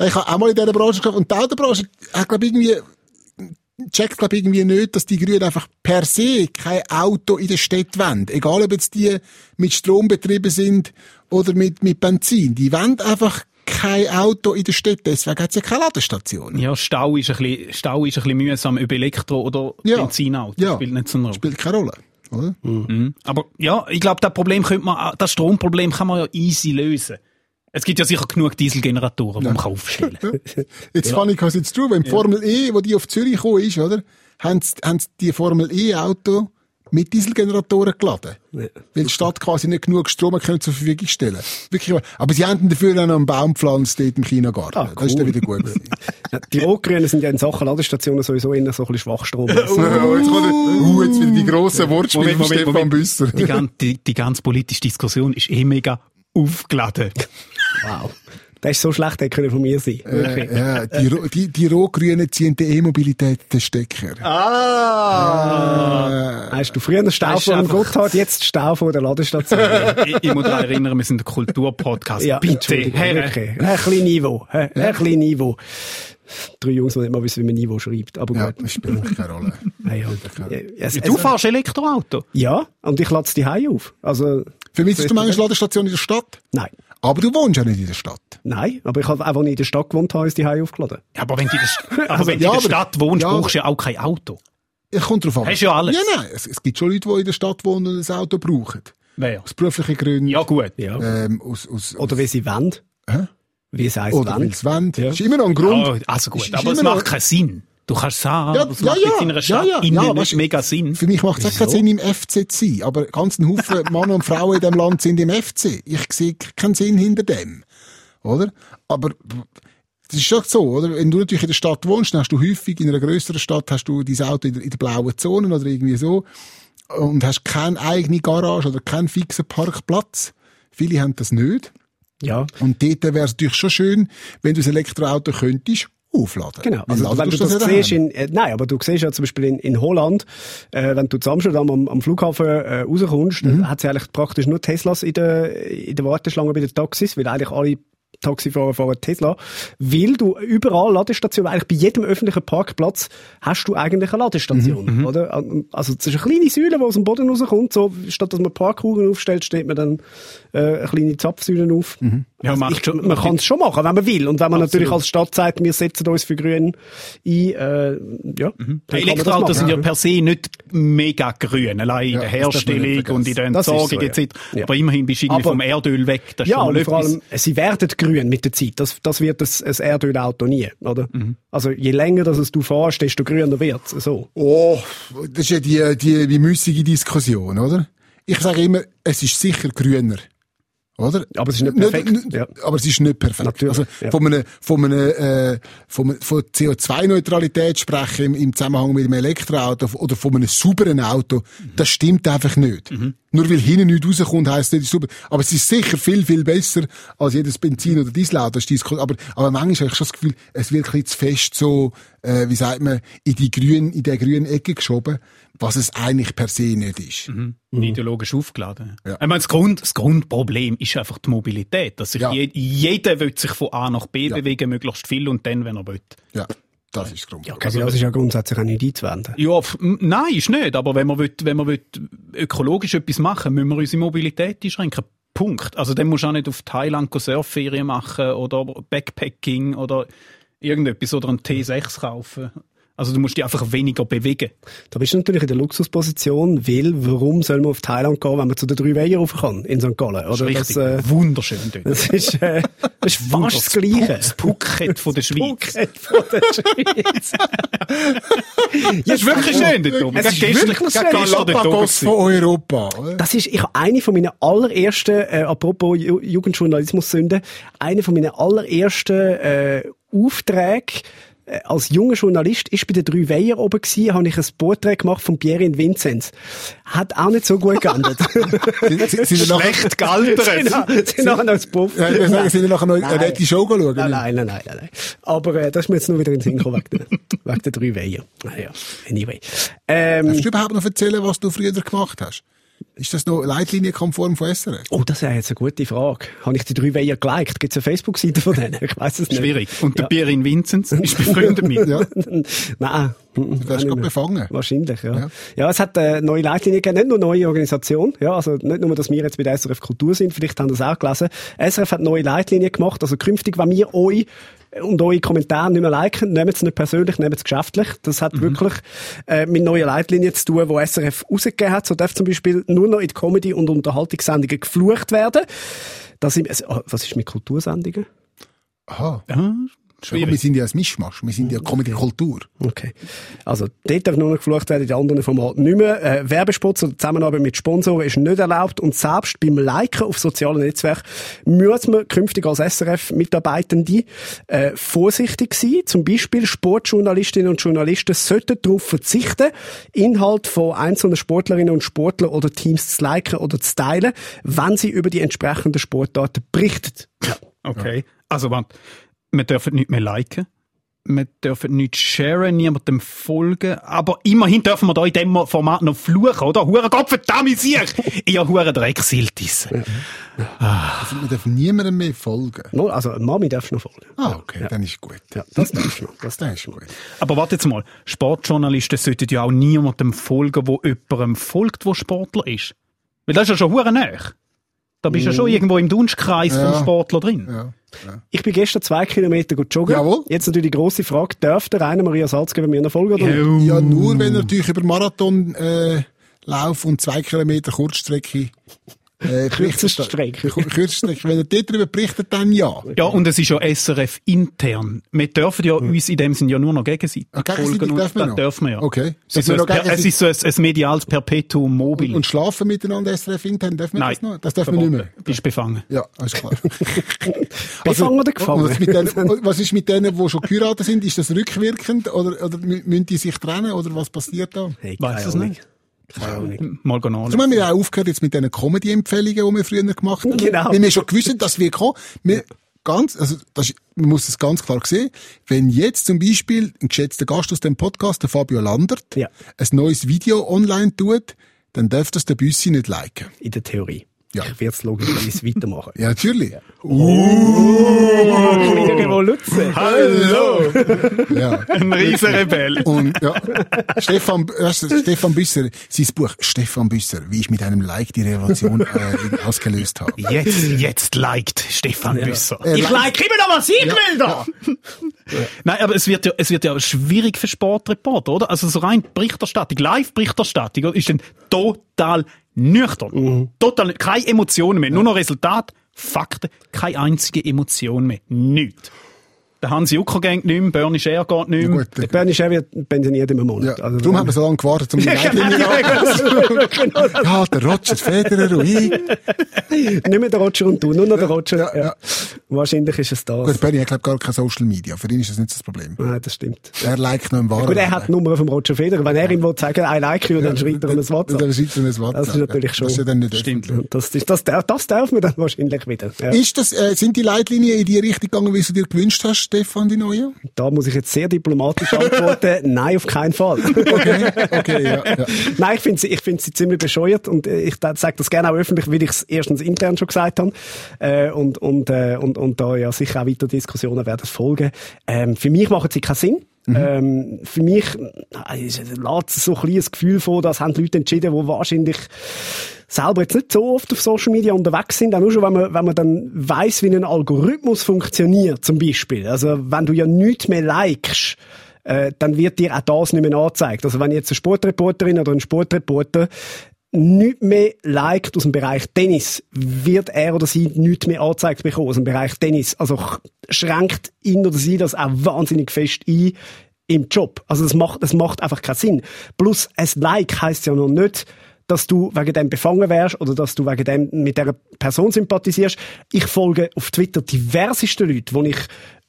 Ich habe auch mal in dieser Branche gehabt. Und die Autobranche hat, glaube ich, irgendwie, checkt, glaube ich, irgendwie nicht, dass die Grünen einfach per se kein Auto in der Stadt wollen. Egal, ob jetzt die mit Strom betrieben sind oder mit, mit Benzin. Die wollen einfach kein Auto in der Stadt. Deswegen hat es ja keine Ladestation. Ja, Stau ist ein bisschen, Stau ist ein bisschen mühsam über Elektro- oder Ja. Benzinauto. Ja. Spielt nicht so eine Rolle. Spielt keine Rolle. Oder? Mhm. Aber ja, ich glaube, das Problem könnte man, das Stromproblem kann man ja easy lösen. Es gibt ja sicher genug Dieselgeneratoren, die man kann aufstellen kann. Jetzt funny, because it's true. Wenn die Formel E, wo die auf Zürich gekommen ist, oder? Haben sie, haben sie die Formel E-Auto mit Dieselgeneratoren geladen. Ja. Weil die Stadt quasi nicht genug Strom zur Verfügung stellen Wirklich. Aber sie haben dafür auch noch einen Baum gepflanzt dort im Chinagarten. Ah, Das ist dann cool. wieder gut. Ja, die Rot-Grünen sind ja in Sachen Ladestationen sowieso eher so ein bisschen Schwachstrom. jetzt, kommt er, uh, jetzt wieder die grossen Wortspiele von Stefan Büsser. Die, gan- die, die ganze politische Diskussion ist eh mega aufgeladen. Wow. Das ist so schlecht, der könnte von mir sein. Äh, ja, die, die, die Rot-Grünen ziehen die E-Mobilität den Stecker. Ah! Hast du früher einen Stau vor dem Gotthard, jetzt Stau vor der Ladestation? ich, ich muss daran erinnern, wir sind ein Kulturpodcast. Bitte, Entschuldigung, Herr, wirklich. Ein bisschen Niveau. Ein bisschen Niveau. Drei Jungs, die nicht mal wissen, wie man Niveau schreibt. Aber Ja, gut. das spielt keine Rolle. Ja, ja. Ja, es- Du es- fährst Elektroauto? Ja, und ich lade es die auf. Also, Vermisst du manchmal Ladestation in der Stadt? nein. Aber du wohnst ja nicht in der Stadt. Nein, aber ich habe einfach nicht in der Stadt gewohnt, habe ich die aufgeladen. Ja, aber wenn du in der, St- aber wenn du ja, in der aber- Stadt wohnst, ja, brauchst du ja auch kein Auto. Es kommt drauf an. Hast ja alles. Ja, nein. Es, es gibt schon Leute, die in der Stadt wohnen und ein Auto brauchen. Wer? Aus beruflichen Gründen. Ja, gut. Ja. Ähm, aus, aus, Oder wie sie wollen. Hä? Wie es heisst, Oder wollen. es wollen. Ja. ist immer noch ein Grund. Ja, also gut, Ist- ist aber es macht keinen Sinn. Du kannst sagen, Ja, aber es ja, macht ja, jetzt in einer Stadt ja, innen ja, weißt mega Sinn. Für mich macht es auch keinen Sinn, im FC zu sein. Aber ganz ein Haufen Männer und Frauen in diesem Land sind im FC. Ich sehe keinen Sinn hinter dem. Oder? Aber Das ist schon so, oder? Wenn du natürlich in der Stadt wohnst, dann hast du häufig in einer größeren Stadt hast du dein Auto in der, in der blauen Zone oder irgendwie so und hast keine eigene Garage oder keinen fixen Parkplatz. Viele haben das nicht. Ja. Und dort wäre es natürlich schon schön, wenn du das Elektroauto könntest aufladen. Genau. Also, wenn du das ja siehst in, äh, nein, aber du siehst ja zum Beispiel in, in Holland, äh, wenn du zu Amsterdam am, am Flughafen äh, rauskommst, Mhm. dann hat sie eigentlich praktisch nur Teslas in der, in der Warteschlange bei den Taxis, weil eigentlich alle Taxifahrer fahren Tesla, weil du überall Ladestationen, eigentlich bei jedem öffentlichen Parkplatz hast du eigentlich eine Ladestation, Mhm, oder? Also es ist eine kleine Säule, die aus dem Boden rauskommt, so, statt dass man Parkuhren aufstellt, steht man dann äh, eine kleine Zapfsäule auf. Mhm. Ja, Also ich, man kann es schon machen, wenn man will. Und wenn man Absolut. natürlich als Stadt sagt, wir setzen uns für Grün ein, äh, ja. dann kann man das Elektroautos sind ja per se nicht mega grün, allein in Ja, der das man nicht Herstellung und in der Das Entsorgung so, ja. etc. Ja. Aber immerhin bist du irgendwie Aber- vom Erdöl weg. Das ist Ja, und vor allem, sie werden grün mit der Zeit. Das, das wird ein, ein Erdölauto nie, oder? Mhm. Also, je länger dass es du fährst, desto grüner wird's. So. Oh, das ist ja die, die, die müßige Diskussion, oder? Ich sage immer, es ist sicher grüner. Oder? Aber es ist nicht perfekt, Nicht, ja. Aber es ist nicht perfekt. Natürlich, Also ja. von einer, von einer, äh, von, von CO2-Neutralität sprechen im, im Zusammenhang mit einem Elektroauto oder von einem sauberen Auto, das stimmt einfach nicht. Mhm. Nur weil hinten nichts rauskommt, heisst nicht, sauber. Aber es ist sicher viel, viel besser als jedes Benzin oder Dieselauto. Aber, aber manchmal habe ich schon das Gefühl, es wird ein bisschen zu fest so, äh, wie sagt man, in die grünen, in der grünen Ecke geschoben, was es eigentlich per se nicht ist. Mhm. ideologisch aufgeladen. Ja. Ich meine, das, Grund, das Grundproblem ist einfach die Mobilität. Dass sich Ja. je, jeder will sich von A nach B Ja. bewegen, möglichst viel und dann, wenn er will. Ja, das ist das Grund. Ja, also, das ist ja grundsätzlich auch nicht einzuwenden. Ja, nein, ist nicht. Aber wenn man, will, wenn man will ökologisch etwas machen müssen wir unsere Mobilität einschränken. Punkt. Also dann musst du auch nicht auf Thailand go Surfferien machen oder Backpacking oder irgendetwas oder einen T6 kaufen. Also du musst dich einfach weniger bewegen. Da bist du natürlich in der Luxusposition, weil warum soll man auf Thailand gehen, wenn man zu den drei Weiher rauf kann, in St. Gallen? Oder? Richtig. Das, äh, Wunderschön dort. das ist, äh, das ist fast das Gleiche. Das Phuket von der Schweiz. Phuket von der Schweiz. Das ist wirklich schön dort oben. Es ist wirklich schön. Galapagos von Europa. Das ist, ich habe eine von meinen allerersten, äh, apropos Ju Jugendjournalismus-Sünde, eine von meinen allerersten äh, Aufträge äh, als junger Journalist ist bei den drei Weiher oben gewesen, habe ich ein Porträt gemacht von Pierre in Vinzenz. Hat auch nicht so gut geendet. Sind, sind, Schlecht gealtert. sind, sind nachher noch als Puff. ja, ich sagen, sind nachher noch eine nette Show schauen? Nein, nein, nein, nein, nein. Aber äh, das ist mir jetzt nur wieder in den Sinn gekommen, wegen, der drei Weiher. Naja, anyway. Ähm, Darfst du überhaupt noch erzählen, was du früher gemacht hast? Ist das noch leitlinienkonform von SRF? Oh, das wäre jetzt eine gute Frage. Habe ich die drei Weiher geliked? Gibt es eine Facebook-Seite von denen? Ich weiß es nicht. Schwierig. Und der Ja. Pierin Vinzenz ist befreundet mit. Ja. Nein. Du wärst gerade befangen. Wahrscheinlich, ja. Ja. ja. es hat äh, neue Leitlinien gegeben, nicht nur neue Organisation, ja, also nicht nur, dass wir jetzt bei der SRF Kultur sind, vielleicht haben das auch gelesen. SRF hat neue Leitlinien gemacht, also künftig, wenn wir euch und eure Kommentare nicht mehr liken, nehmt es nicht persönlich, nehmt es geschäftlich. Das hat wirklich äh, mit neuen Leitlinien zu tun, die SRF rausgegeben hat. So darf zum Beispiel nur noch in die Comedy- und Unterhaltungssendungen geflucht werden. Das sind, also, oh, was ist mit Kultursendungen? Aha. Ja, Aber wir schwierig. sind ja ein Mischmasch. Wir sind ja Comedy-Kultur. Okay. Also, dort darf nur noch geflucht werden, in den anderen Formaten nicht mehr. Äh, Werbespots oder Zusammenarbeit mit Sponsoren ist nicht erlaubt und selbst beim Liken auf sozialen Netzwerken muss man künftig als SRF-Mitarbeitende äh, vorsichtig sein. Zum Beispiel Sportjournalistinnen und Journalisten sollten darauf verzichten, Inhalt von einzelnen Sportlerinnen und Sportlern oder Teams zu liken oder zu teilen, wenn sie über die entsprechenden Sportarten berichten. Ja. Okay. Also, warte. Wir dürfen nicht mehr liken. Wir dürfen nicht sharen, niemandem folgen. Aber immerhin dürfen wir da in diesem Format noch fluchen, oder? Hure Gott verdammt sich! Ihr Hure Drecksiltis. Also, wir dürfen niemandem mehr folgen. No, Also, Mami darfst du noch folgen. Ah, okay, dann ist gut. Ja, das darfst du noch. Das Das ist gut. Aber warte jetzt mal. Sportjournalisten sollten ja auch niemandem folgen, wo jemandem folgt, wo Sportler ist. Weil das ist ja schon hure näher. Da bist du ja schon irgendwo im Dunstkreis Ja. vom Sportler drin. Ja. ja. Ich bin gestern zwei Kilometer gut joggen. Jawohl. Jetzt natürlich die grosse Frage, darf der Rainer Maria Salzgeber mir noch folgen oder nicht? Ja, nur wenn er natürlich über Marathon äh, Lauf und zwei Kilometer Kurzstrecke äh, Kürzeststrecke. Kürzeststrecke. Wenn er dort darüber berichtet, dann ja. Ja, und es ist ja SRF intern. Wir dürfen ja uns in dem Sinn ja nur noch gegenseitig Ah, folgen und dürfen das noch? dürfen wir ja. Okay. Es ist, es ist so ein, ein mediales Perpetuum mobile. Und schlafen miteinander SRF intern, dürfen wir Nein. das noch? Das dürfen wir nicht mehr. Bist befangen. Ja, ist klar. Befangen oder gefangen? Was, mit denen, was ist mit denen, die schon geheiratet sind? Ist das rückwirkend oder, oder mü- müssen die sich trennen oder was passiert da? Hey, Weiss keine es nicht. Keine Ahnung. Mal gehen Also haben wir auch aufgehört jetzt mit diesen Comedy-Empfehlungen, die wir früher gemacht haben. Genau. Weil wir schon gewusst dass wir kommen. Wir, ganz, also, das man muss es ganz klar sehen. Wenn jetzt zum Beispiel ein geschätzter Gast aus dem Podcast, der Fabio Landert, Ja. ein neues Video online tut, dann darf das der Büssi nicht liken. In der Theorie. Ja. Ich werde es logischerweise weitermachen. Ja, natürlich. Kleine Revolution. Hallo! Ja. Ein riesen Rebell. Und ja, Stefan, du, Stefan Büsser, sein Buch Stefan Büsser, wie ich mit einem Like die Revolution äh, ausgelöst habe. Jetzt, jetzt liked Stefan Büsser. Er Ich liked- like immer noch, was ich will da! Nein, aber es wird ja, es wird ja schwierig für Sportreporter, oder? Also so rein Berichterstattung, Live-Berichterstattung, ist dann total nüchtern. Total, keine Emotionen mehr. Nur noch Resultat, Fakten, keine einzige Emotion mehr. Nichts. Der Hans Jucker geht nicht mehr, Bernie Scher geht nicht mehr. Gut, Der Bernie Scher wird pensioniert im ja, Monat. Also, darum haben wir so lange gewartet, um die Leitlinie Ja, der Roger Federer und ich. Nicht mehr der Roger und du, nur noch der Roger. Ja, Ja, ja. Wahrscheinlich ist es das. Gut, Bernie hat, glaube gar kein Social Media. Für ihn ist das nicht das Problem. Nein, das stimmt. Er liked noch im wahren Gut, er hat die. Nummer vom Roger Federer. Wenn er ihm will sagen, I like you, dann schreibt er ihm ein WhatsApp. dann schreibt er ein WhatsApp. Das ist natürlich schon- Das ist ja dann nicht Stimmt. Das, ist, das, darf- das darf man dann wahrscheinlich wieder. Ja. Ist das, äh, sind die Leitlinien in die Richtung gegangen, wie du dir gewünscht hast, Stefan, die neue? Da muss ich jetzt sehr diplomatisch antworten. Nein, auf keinen Fall. Okay, okay, ja, ja. Nein, ich finde sie, ich finde sie ziemlich bescheuert und äh, ich sage das gerne auch öffentlich, weil ich es erstens intern schon gesagt habe äh, und und äh, und und da ja sicher auch weiter Diskussionen werden folgen. Ähm, für mich machen sie keinen Sinn. Ähm, für mich äh, lässt es so ein kleines Gefühl vor, dass haben Leute entschieden, die wahrscheinlich selber jetzt nicht so oft auf Social Media unterwegs sind, auch nur schon, wenn man, wenn man dann weiss, wie ein Algorithmus funktioniert, zum Beispiel. Also, wenn du ja nichts mehr likest, äh, dann wird dir auch das nicht mehr angezeigt. Also, wenn jetzt eine Sportreporterin oder ein Sportreporter nichts mehr liked aus dem Bereich Tennis, wird er oder sie nichts mehr angezeigt bekommen aus dem Bereich Tennis. Also ch- schränkt ihn oder sie das auch wahnsinnig fest ein im Job. Also das macht, das macht einfach keinen Sinn. Plus, ein Like heisst ja noch nicht, dass du wegen dem befangen wärst oder dass du wegen dem mit der Person sympathisierst. Ich folge auf Twitter diverseste Leute, wo ich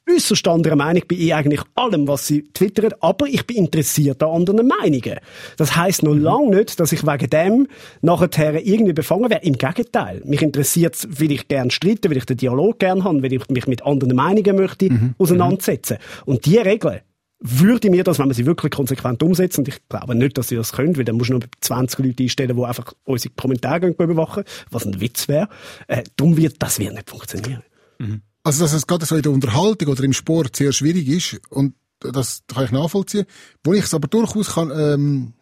äußerst anderer Meinung bin in eigentlich allem, was sie twittern, aber ich bin interessiert an anderen Meinungen. Das heisst noch lange nicht, dass ich wegen dem nachher irgendwie befangen wäre. Im Gegenteil. Mich interessiert es, weil ich gerne streite, weil ich den Dialog gerne habe, weil ich mich mit anderen Meinungen möchte auseinandersetzen. Und die Regeln, würde mir das, wenn man sie wirklich konsequent umsetzt, und ich glaube nicht, dass sie das können, weil dann musst du noch 20 Leute einstellen, die einfach unsere Kommentare überwachen, was ein Witz wäre. Äh, darum wird das wird nicht funktionieren. Also, dass es gerade so in der Unterhaltung oder im Sport sehr schwierig ist, und das kann ich nachvollziehen. Wo ich es aber durchaus kann, ähm,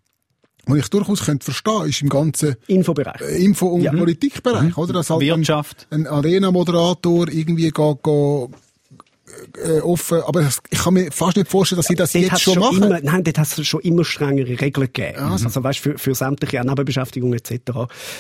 wo ich durchaus könnte verstehen, ist im ganzen Infobereich. äh, Info- und Politikbereich, oder? Dass halt Wirtschaft. Ein, ein Arena-Moderator irgendwie geht, geht, äh, offen, aber ich kann mir fast nicht vorstellen, dass sie das Dort jetzt hat's schon machen. Immer, nein, dort hat es schon immer strengere Regeln gegeben. Also. Also weißt, für, für sämtliche Nebenbeschäftigungen etc.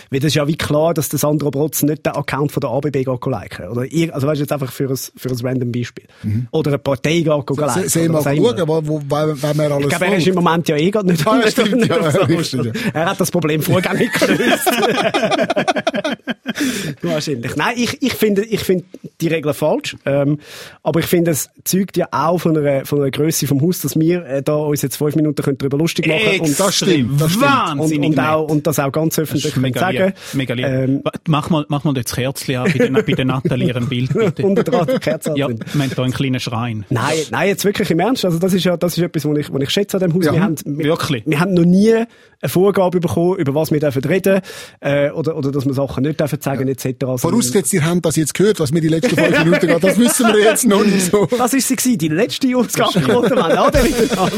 Weil das ist ja wie klar, dass der Sandro Brotz nicht den Account von der ABB geht liken oder ir- Also weißt du, jetzt einfach für ein, für ein random Beispiel. Oder eine Partei geht liken. Se- Sehen wir mal schauen, wo, wo, wenn, wir alles Ich glaube, er ist im. Moment ja eh gerade nicht, Ah, ja, nicht, stimmt, nicht ja, ja. Er hat das Problem vorgängig gelöst. Wahrscheinlich. Nein, ich, ich finde, ich finde die Regeln falsch. Ähm, aber ich finde, es zeugt ja auch von einer, von einer Grösse vom Haus, dass wir äh, da uns jetzt fünf Minuten können darüber lustig machen können. Und das stimmt. Das stimmt. Und, Wahnsinnig und, auch, nett. und das auch ganz öffentlich können sagen. lieb. Mega lieb. Ähm, Mach mal, mach mal das Kerzchen an bei der, bei der Nathalie ihrem Bild, bitte. unter der Rad- Kerze Ja, wir haben hier einen kleinen Schrein. Nein, nein, jetzt wirklich im Ernst. Also das ist ja, das ist etwas, was ich, was ich schätze an dem Haus. Ja, wir haben, wir, wirklich. Wir haben noch nie eine Vorgabe bekommen, über was wir dürfen reden, äh, oder, oder dass wir Sachen nicht dürfen sagen, etc. Also, Vorausgesetzt, ihr habt das jetzt gehört, was mir die letzten fünf Minuten geht, das wissen wir jetzt noch nicht so. Das ist sie gewesen, die letzte Ausgabe. Ja, dran.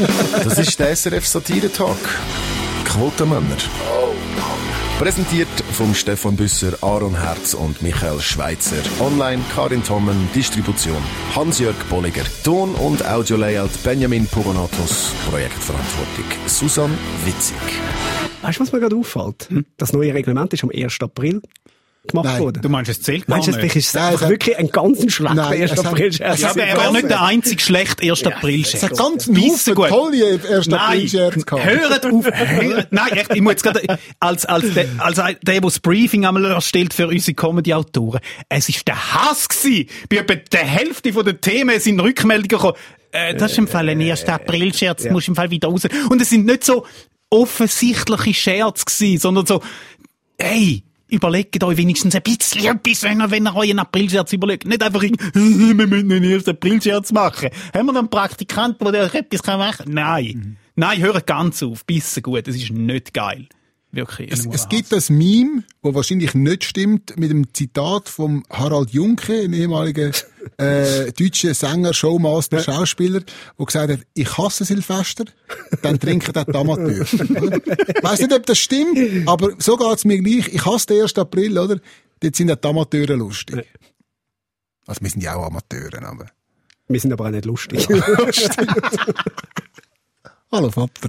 Das ist der SRF Satire Talk. Quotenmänner. Präsentiert vom Stefan Büsser, Aaron Herz und Michael Schweitzer. Online Karin Tommen, Distribution Hans-Jörg Bolliger. Ton- und Audio-Layout Benjamin Pogonatos. Projektverantwortung Susan Witzig. Weißt du, was mir gerade auffällt? Das neue Reglement ist am 1. April. Gemacht Nein. worden. Du meinst, es zählt gar Meinst du, nicht? vielleicht ist es wirklich ein ganz schlechter Nein, 1. es hat- April-Scherz? Ja, aber er war nicht der einzige schlechte 1. April-Scherz. Es hat ganz gut. tolle 1. Nein, April-Scherz gehabt. hört auf, hört, nein, echt, ich muss jetzt gerade, als, als, der, als der, der das Briefing einmal erstellt für unsere Comedy-Autoren, es ist der Hass gewesen. Bei etwa der Hälfte von den Themen sind Rückmeldungen gekommen, äh, das ist im Fall ein 1. April-Scherz, musst im Fall wieder raus. Und es sind nicht so offensichtliche Scherze gewesen, sondern so, hey, überlegt euch wenigstens ein bisschen etwas, wenn ihr, wenn ihr euch einen Aprilscherz überlegt. Nicht einfach, irgendwie, wir müssen einen ersten Aprilscherz machen. Haben wir noch einen Praktikanten, der euch etwas machen kann? Nein. Nein, hört ganz auf. Bissen gut. Das ist nicht geil. Wirklich. Es, es gibt das Meme, wo wahrscheinlich nicht stimmt, mit dem Zitat vom Harald Junke, ein ehemaliger äh, deutscher Sänger, Showmaster, Schauspieler, der gesagt hat, ich hasse Silvester, dann trinken dort die Amateure. Ich weiss nicht, ob das stimmt, aber so geht's mir gleich. Ich hasse den 1. April, oder? Dort sind die Amateure lustig. Also wir sind ja auch Amateure, aber... Wir sind aber auch nicht lustig. Hallo Vater.